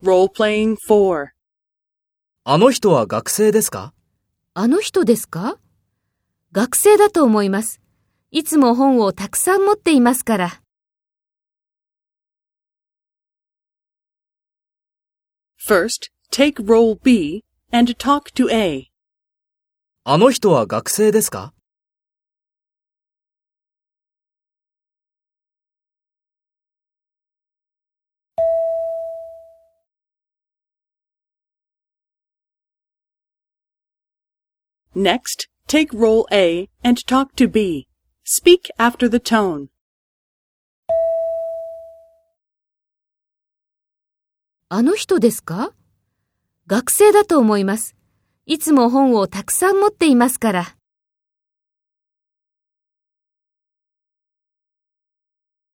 Role-playing 4. あの人は学生ですか？あの人ですか？学生だと思います。いつも本をたくさん持っていますから。First, take role B and talk to A. あの人は学生ですか？Next, take role A and talk to B. Speak after the tone. あの人ですか学生だと思います。いつも本をたくさん持っていますから。